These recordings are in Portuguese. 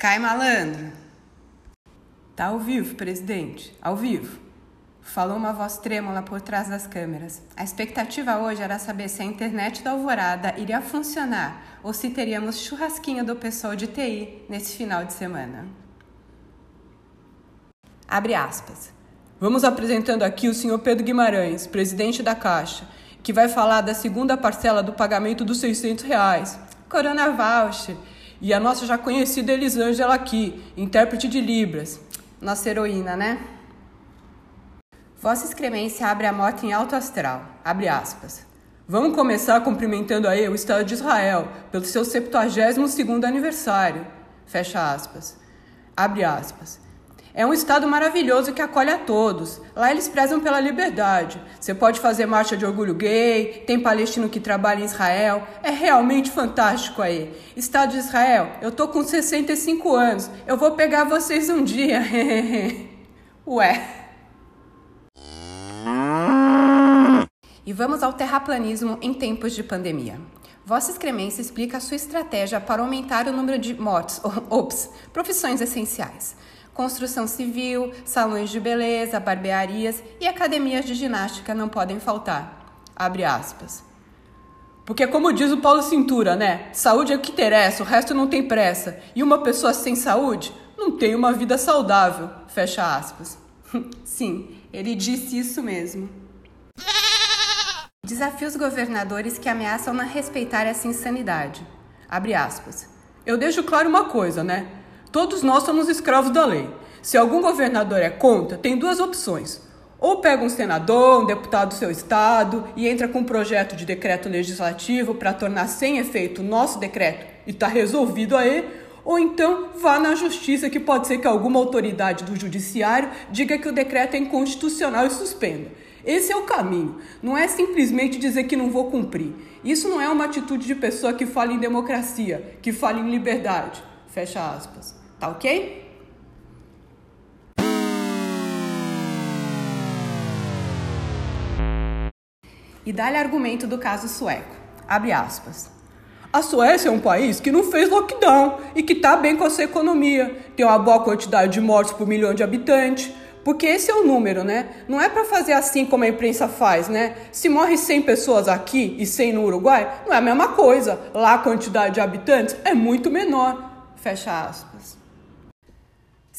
Cai malandro. Tá ao vivo, presidente. Ao vivo. Falou uma voz trêmula por trás das câmeras. A expectativa hoje era saber se a internet da Alvorada iria funcionar ou se teríamos churrasquinho do pessoal de TI nesse final de semana. Abre aspas. Vamos apresentando aqui o senhor Pedro Guimarães, presidente da Caixa, que vai falar da segunda parcela do pagamento dos 600 reais. Corona Voucher. E a nossa já conhecida Elisângela aqui, intérprete de Libras. Nossa heroína, né? Vossa Excremência abre a moto em alto astral. Abre aspas. Vamos começar cumprimentando aí o Estado de Israel pelo seu 72º aniversário. Fecha aspas. Abre aspas. É um estado maravilhoso que acolhe a todos. Lá eles prezam pela liberdade. Você pode fazer marcha de orgulho gay, tem palestino que trabalha em Israel. É realmente fantástico aí. Estado de Israel, eu tô com 65 anos. Eu vou pegar vocês um dia. Ué. E vamos ao terraplanismo em tempos de pandemia. Vossa Excremência explica a sua estratégia para aumentar o número de mortes, ops, profissões essenciais construção civil, salões de beleza, barbearias e academias de ginástica não podem faltar. Abre aspas. Porque como diz o Paulo Cintura, né? Saúde é o que interessa, o resto não tem pressa. E uma pessoa sem saúde não tem uma vida saudável. Fecha aspas. Sim, ele disse isso mesmo. Desafia os governadores que ameaçam não respeitar essa insanidade. Abre aspas. Eu deixo claro uma coisa, né? Todos nós somos escravos da lei. Se algum governador é contra, tem duas opções. Ou pega um senador, um deputado do seu estado e entra com um projeto de decreto legislativo para tornar sem efeito o nosso decreto e está resolvido aí, ou então vá na justiça, que pode ser que alguma autoridade do judiciário diga que o decreto é inconstitucional e suspenda. Esse é o caminho. Não é simplesmente dizer que não vou cumprir. Isso não é uma atitude de pessoa que fala em democracia, que fala em liberdade. Fecha aspas. Tá ok? E dá-lhe argumento do caso sueco. Abre aspas. A Suécia é um país que não fez lockdown e que está bem com a sua economia. Tem uma boa quantidade de mortes por milhão de habitantes. Porque esse é o número, né? Não é para fazer assim como a imprensa faz, né? Se morre 100 pessoas aqui e 100 no Uruguai, não é a mesma coisa. Lá a quantidade de habitantes é muito menor. Fecha aspas.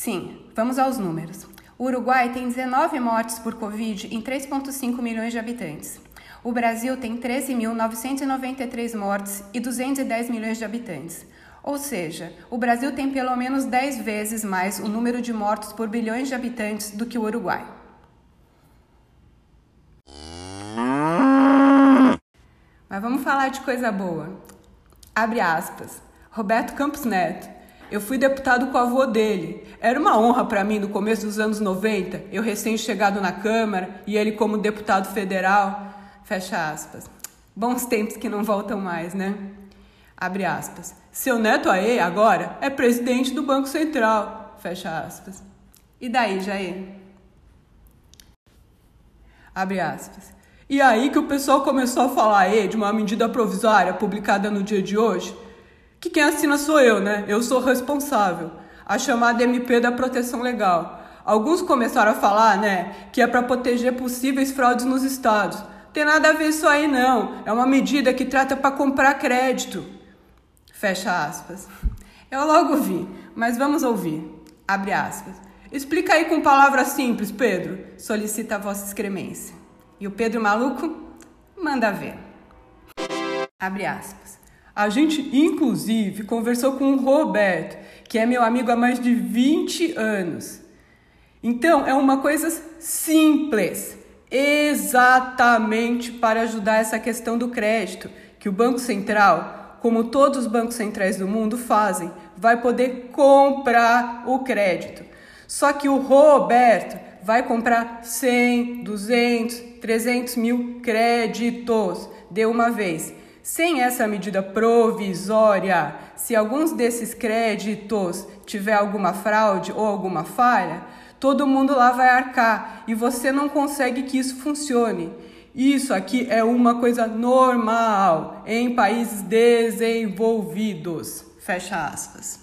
Sim, vamos aos números. O Uruguai tem 19 mortes por Covid em 3,5 milhões de habitantes. O Brasil tem 13.993 mortes e 210 milhões de habitantes. Ou seja, o Brasil tem pelo menos 10 vezes mais o número de mortos por bilhões de habitantes do que o Uruguai. Mas vamos falar de coisa boa. Abre aspas. Roberto Campos Neto eu fui deputado com o avô dele. Era uma honra para mim no começo dos anos 90, eu recém-chegado na Câmara e ele como deputado federal. Fecha aspas. Bons tempos que não voltam mais, né? Abre aspas. Seu neto aí, agora, é presidente do Banco Central. Fecha aspas. E daí, Jair? Abre aspas. E aí que o pessoal começou a falar aí de uma medida provisória publicada no dia de hoje, que quem assina sou eu, né? Eu sou responsável. A chamada MP da proteção legal. Alguns começaram a falar, né, que é para proteger possíveis fraudes nos estados. Tem nada a ver isso aí não. É uma medida que trata para comprar crédito. Fecha aspas. Eu logo vi, mas vamos ouvir. Abre aspas. Explica aí com palavras simples, Pedro, solicita a vossa excremência. E o Pedro maluco manda ver. Abre aspas. A gente, inclusive, conversou com o Roberto, que é meu amigo há mais de 20 anos. Então, é uma coisa simples, exatamente para ajudar essa questão do crédito, que o Banco Central, como todos os bancos centrais do mundo fazem, vai poder comprar o crédito. Só que o Roberto vai comprar 100, 200, 300 mil créditos de uma vez. Sem essa medida provisória, se alguns desses créditos tiver alguma fraude ou alguma falha, todo mundo lá vai arcar e você não consegue que isso funcione. Isso aqui é uma coisa normal em países desenvolvidos. Fecha aspas.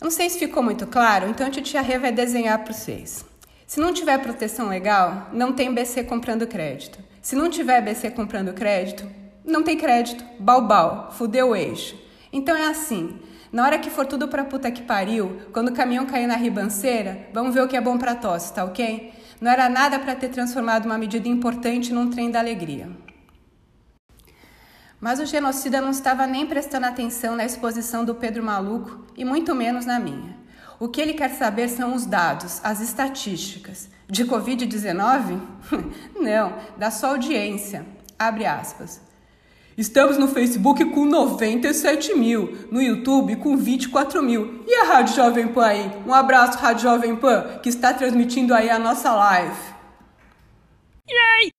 Não sei se ficou muito claro, então a tia Rê vai desenhar para vocês. Se não tiver proteção legal, não tem BC comprando crédito. Se não tiver BC comprando crédito, não tem crédito. Balbal, fudeu o eixo. Então é assim. Na hora que for tudo pra puta que pariu, quando o caminhão cair na ribanceira, vamos ver o que é bom pra tosse, tá ok? Não era nada para ter transformado uma medida importante num trem da alegria. Mas o genocida não estava nem prestando atenção na exposição do Pedro Maluco e muito menos na minha. O que ele quer saber são os dados, as estatísticas. De Covid-19? não, da sua audiência. Abre aspas. Estamos no Facebook com 97 mil, no YouTube com 24 mil. E a Rádio Jovem Pan aí? Um abraço, Rádio Jovem Pan, que está transmitindo aí a nossa live. Yay!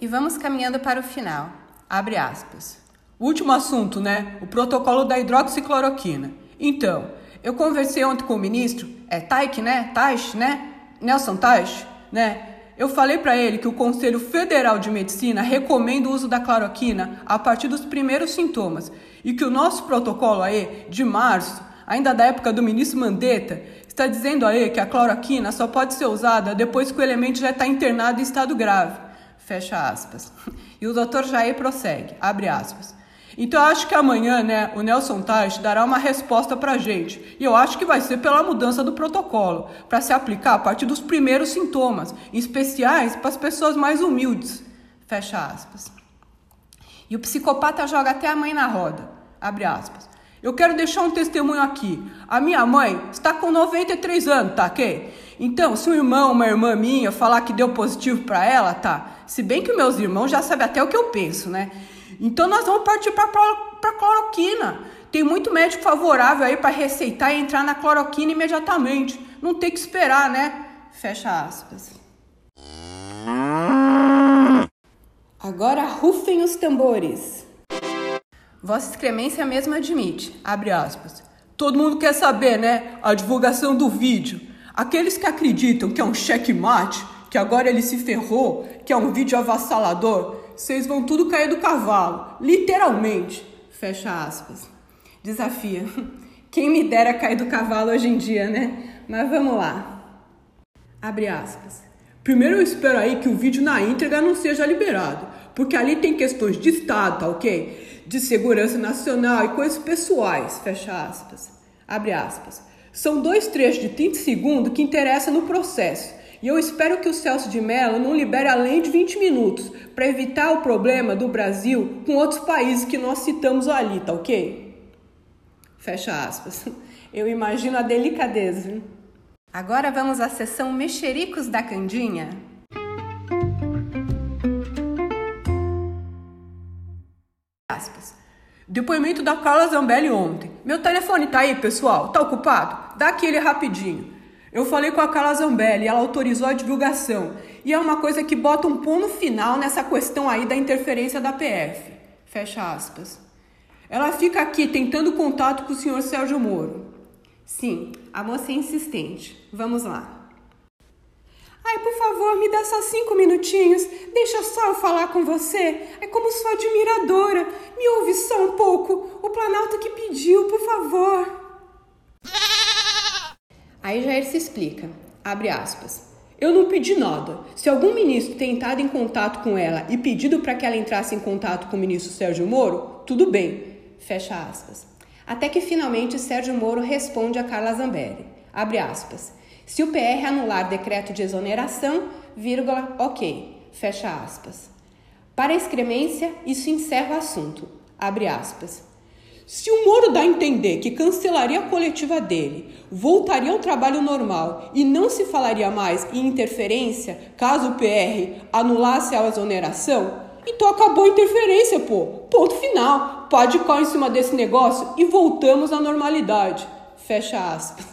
E vamos caminhando para o final. Abre aspas. Último assunto, né? O protocolo da hidroxicloroquina. Então, eu conversei ontem com o ministro, é Taik, né? Taish, né? Nelson Taish, né? Eu falei para ele que o Conselho Federal de Medicina recomenda o uso da cloroquina a partir dos primeiros sintomas e que o nosso protocolo aí de março, ainda da época do ministro Mandetta, está dizendo aí que a cloroquina só pode ser usada depois que o elemento já está internado em estado grave. Fecha aspas. E o Dr. Jair prossegue, abre aspas. Então eu acho que amanhã, né, o Nelson Tais dará uma resposta para gente. E eu acho que vai ser pela mudança do protocolo, para se aplicar a partir dos primeiros sintomas, especiais para as pessoas mais humildes. Fecha aspas. E o psicopata joga até a mãe na roda. Abre aspas. Eu quero deixar um testemunho aqui. A minha mãe está com 93 anos, tá ok? Então, se um irmão, uma irmã minha falar que deu positivo para ela, tá? Se bem que meus irmãos já sabem até o que eu penso, né? Então nós vamos partir para a cloroquina. Tem muito médico favorável aí para receitar e entrar na cloroquina imediatamente. Não tem que esperar, né? Fecha aspas. Agora rufem os tambores. Vossa Excremência mesmo admite, abre aspas. Todo mundo quer saber, né? A divulgação do vídeo. Aqueles que acreditam que é um checkmate, que agora ele se ferrou, que é um vídeo avassalador, vocês vão tudo cair do cavalo, literalmente. Fecha aspas. Desafia. Quem me dera cair do cavalo hoje em dia, né? Mas vamos lá. Abre aspas. Primeiro eu espero aí que o vídeo na íntegra não seja liberado, porque ali tem questões de Estado, tá ok? De segurança nacional e coisas pessoais, fecha aspas. Abre aspas. São dois trechos de 30 segundos que interessam no processo e eu espero que o Celso de Mello não libere além de 20 minutos para evitar o problema do Brasil com outros países que nós citamos ali, tá ok? Fecha aspas. Eu imagino a delicadeza. Agora vamos à sessão Mexericos da Candinha. Aspas. Depoimento da Carla Zambelli ontem. Meu telefone tá aí, pessoal? Tá ocupado? Dá aquele rapidinho. Eu falei com a Carla Zambelli, ela autorizou a divulgação. E é uma coisa que bota um ponto final nessa questão aí da interferência da PF. Fecha aspas. Ela fica aqui tentando contato com o senhor Sérgio Moro. Sim, a moça é insistente. Vamos lá. Ai, por favor, me dá só cinco minutinhos. Deixa só eu falar com você. É como sua admiradora. Me ouve só um pouco. O Planalto que pediu, por favor. Aí Jair se explica, abre aspas. Eu não pedi nada. Se algum ministro tem entrado em contato com ela e pedido para que ela entrasse em contato com o ministro Sérgio Moro, tudo bem. Fecha aspas. Até que finalmente Sérgio Moro responde a Carla Zambelli. Abre aspas. Se o PR anular decreto de exoneração, vírgula, ok. Fecha aspas. Para a excremência, isso encerra o assunto. Abre aspas. Se o Moro dá a entender que cancelaria a coletiva dele, voltaria ao trabalho normal e não se falaria mais em interferência caso o PR anulasse a exoneração, então acabou a interferência, pô. Ponto final. Pode colar em cima desse negócio e voltamos à normalidade. Fecha aspas.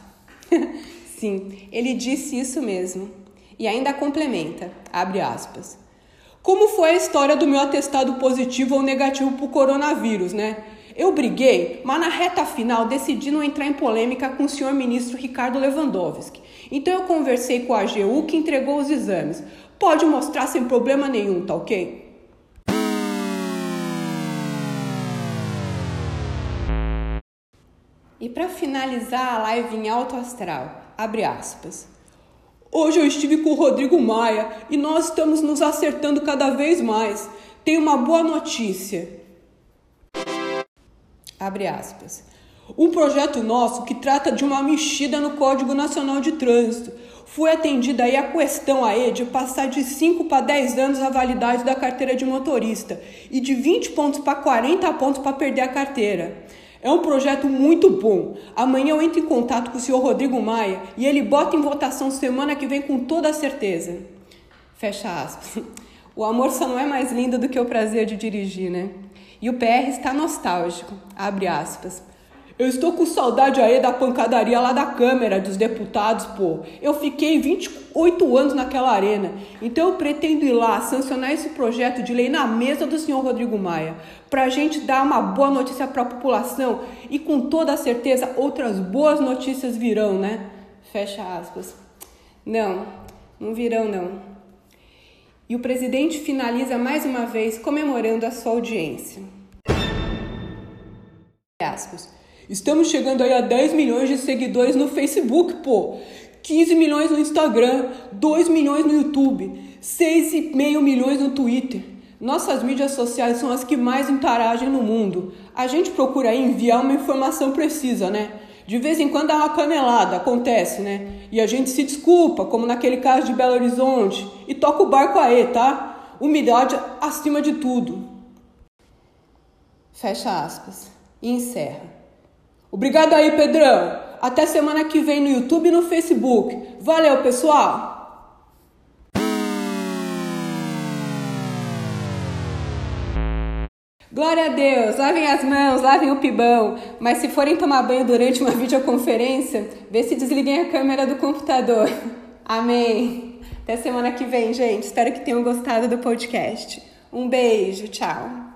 Sim, ele disse isso mesmo. E ainda complementa, abre aspas. Como foi a história do meu atestado positivo ou negativo para o coronavírus, né? Eu briguei, mas na reta final decidi não entrar em polêmica com o senhor ministro Ricardo Lewandowski. Então eu conversei com a AGU que entregou os exames. Pode mostrar sem problema nenhum, tá ok? E para finalizar a live em alto astral, abre aspas. Hoje eu estive com o Rodrigo Maia e nós estamos nos acertando cada vez mais. Tem uma boa notícia. Abre aspas. Um projeto nosso que trata de uma mexida no Código Nacional de Trânsito. Foi atendida aí a questão aí de passar de 5 para 10 anos a validade da carteira de motorista e de 20 pontos para 40 pontos para perder a carteira. É um projeto muito bom. Amanhã eu entro em contato com o senhor Rodrigo Maia e ele bota em votação semana que vem com toda certeza. Fecha aspas. O amor só não é mais lindo do que o prazer de dirigir, né? E o PR está nostálgico. Abre aspas. Eu estou com saudade aí da pancadaria lá da Câmara dos Deputados, pô. Eu fiquei 28 anos naquela arena. Então eu pretendo ir lá sancionar esse projeto de lei na mesa do senhor Rodrigo Maia, para gente dar uma boa notícia para a população e com toda certeza outras boas notícias virão, né? Fecha aspas. Não, não virão não. E o presidente finaliza mais uma vez comemorando a sua audiência. Estamos chegando aí a 10 milhões de seguidores no Facebook, pô. 15 milhões no Instagram, 2 milhões no YouTube, 6,5 milhões no Twitter. Nossas mídias sociais são as que mais interagem no mundo. A gente procura enviar uma informação precisa, né? De vez em quando dá uma canelada, acontece, né? E a gente se desculpa, como naquele caso de Belo Horizonte, e toca o barco aí, tá? Umidade acima de tudo. Fecha aspas. E encerra. Obrigado aí, Pedrão. Até semana que vem no YouTube e no Facebook. Valeu, pessoal! Glória a Deus, lavem as mãos, lavem o pibão. Mas se forem tomar banho durante uma videoconferência, vê se desliguem a câmera do computador. Amém. Até semana que vem, gente. Espero que tenham gostado do podcast. Um beijo, tchau.